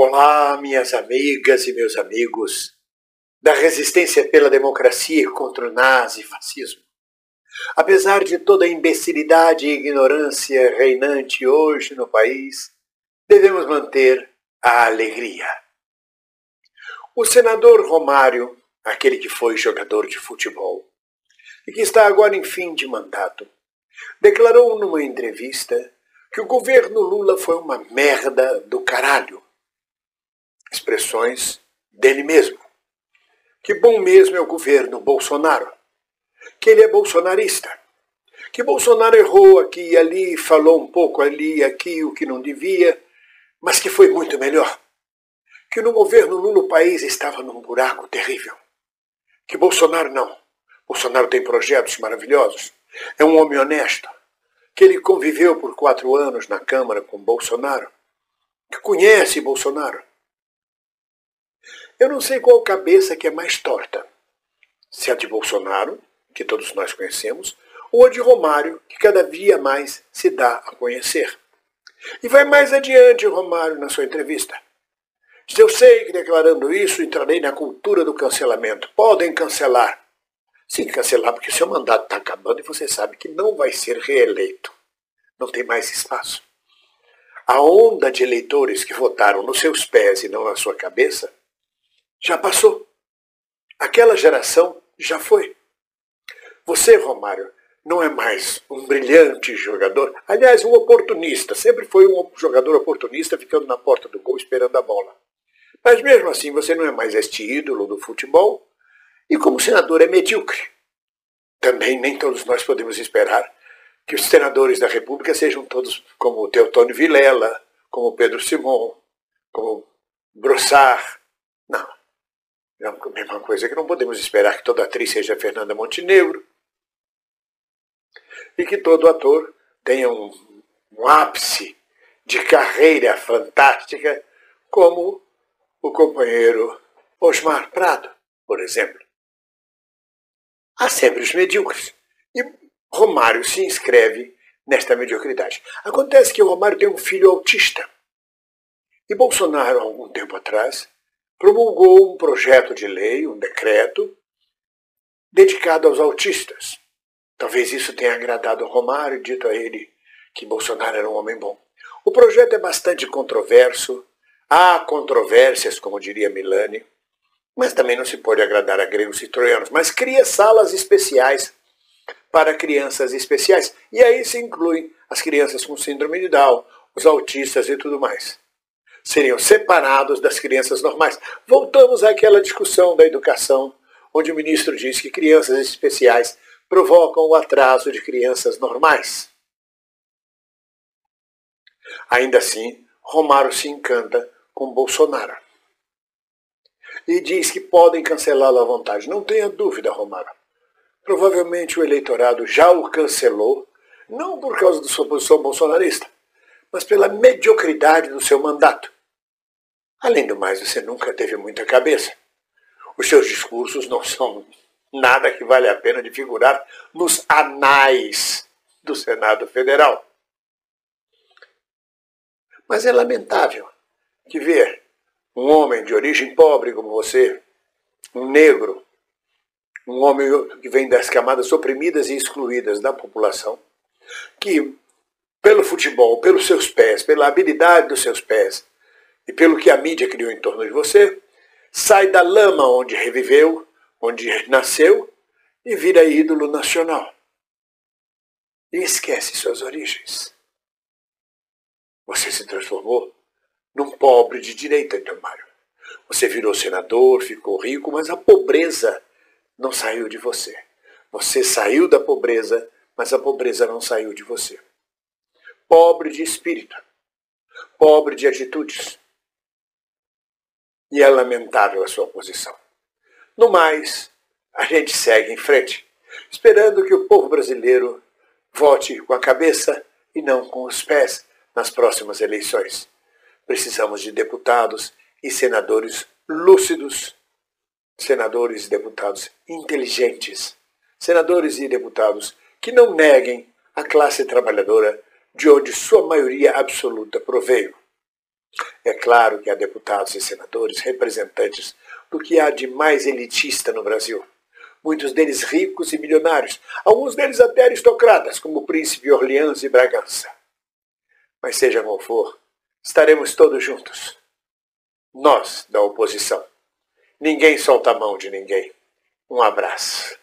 Olá, minhas amigas e meus amigos da resistência pela democracia contra o nazifascismo. Apesar de toda a imbecilidade e ignorância reinante hoje no país, devemos manter a alegria. O senador Romário, aquele que foi jogador de futebol e que está agora em fim de mandato, declarou numa entrevista que o governo Lula foi uma merda do caralho. Expressões dele mesmo. Que bom mesmo é o governo Bolsonaro. Que ele é bolsonarista. Que Bolsonaro errou aqui e ali, falou um pouco ali e aqui o que não devia, mas que foi muito melhor. Que no governo Lula o país estava num buraco terrível. Que Bolsonaro não. Bolsonaro tem projetos maravilhosos. É um homem honesto. Que ele conviveu por quatro anos na Câmara com Bolsonaro. Que conhece Bolsonaro. Eu não sei qual cabeça que é mais torta. Se a de Bolsonaro, que todos nós conhecemos, ou a de Romário, que cada dia mais se dá a conhecer. E vai mais adiante Romário na sua entrevista. Eu sei que declarando isso entrarei na cultura do cancelamento. Podem cancelar. Sim, cancelar porque seu mandato está acabando e você sabe que não vai ser reeleito. Não tem mais espaço. A onda de eleitores que votaram nos seus pés e não na sua cabeça já passou. Aquela geração já foi. Você, Romário, não é mais um brilhante jogador. Aliás, um oportunista. Sempre foi um jogador oportunista ficando na porta do gol esperando a bola. Mas mesmo assim, você não é mais este ídolo do futebol. E como senador é medíocre. Também nem todos nós podemos esperar que os senadores da República sejam todos como o Teotônio Vilela, como Pedro Simon, como Brossard. É a mesma coisa que não podemos esperar que toda atriz seja Fernanda Montenegro e que todo ator tenha um, um ápice de carreira fantástica como o companheiro Osmar Prado, por exemplo. Há sempre os medíocres. E Romário se inscreve nesta mediocridade. Acontece que o Romário tem um filho autista. E Bolsonaro, algum tempo atrás, promulgou um projeto de lei, um decreto, dedicado aos autistas. Talvez isso tenha agradado ao Romário dito a ele que Bolsonaro era um homem bom. O projeto é bastante controverso, há controvérsias, como diria Milani, mas também não se pode agradar a gregos e troianos, mas cria salas especiais para crianças especiais. E aí se incluem as crianças com síndrome de Down, os autistas e tudo mais seriam separados das crianças normais. Voltamos àquela discussão da educação, onde o ministro diz que crianças especiais provocam o atraso de crianças normais. Ainda assim, Romário se encanta com Bolsonaro. E diz que podem cancelá-lo à vontade. Não tenha dúvida, Romário. Provavelmente o eleitorado já o cancelou, não por causa da sua posição bolsonarista, mas pela mediocridade do seu mandato. Além do mais, você nunca teve muita cabeça. Os seus discursos não são nada que vale a pena de figurar nos anais do Senado Federal. Mas é lamentável que ver um homem de origem pobre como você, um negro, um homem que vem das camadas oprimidas e excluídas da população, que pelo futebol, pelos seus pés, pela habilidade dos seus pés, e pelo que a mídia criou em torno de você, sai da lama onde reviveu, onde nasceu e vira ídolo nacional. E esquece suas origens. Você se transformou num pobre de direita, Mário. Você virou senador, ficou rico, mas a pobreza não saiu de você. Você saiu da pobreza, mas a pobreza não saiu de você. Pobre de espírito, pobre de atitudes, e é lamentável a sua posição. No mais, a gente segue em frente, esperando que o povo brasileiro vote com a cabeça e não com os pés nas próximas eleições. Precisamos de deputados e senadores lúcidos, senadores e deputados inteligentes, senadores e deputados que não neguem a classe trabalhadora de onde sua maioria absoluta proveio. É claro que há deputados e senadores representantes do que há de mais elitista no Brasil. Muitos deles ricos e milionários, alguns deles até aristocratas, como o príncipe Orleans e Bragança. Mas seja como for, estaremos todos juntos. Nós, da oposição. Ninguém solta a mão de ninguém. Um abraço.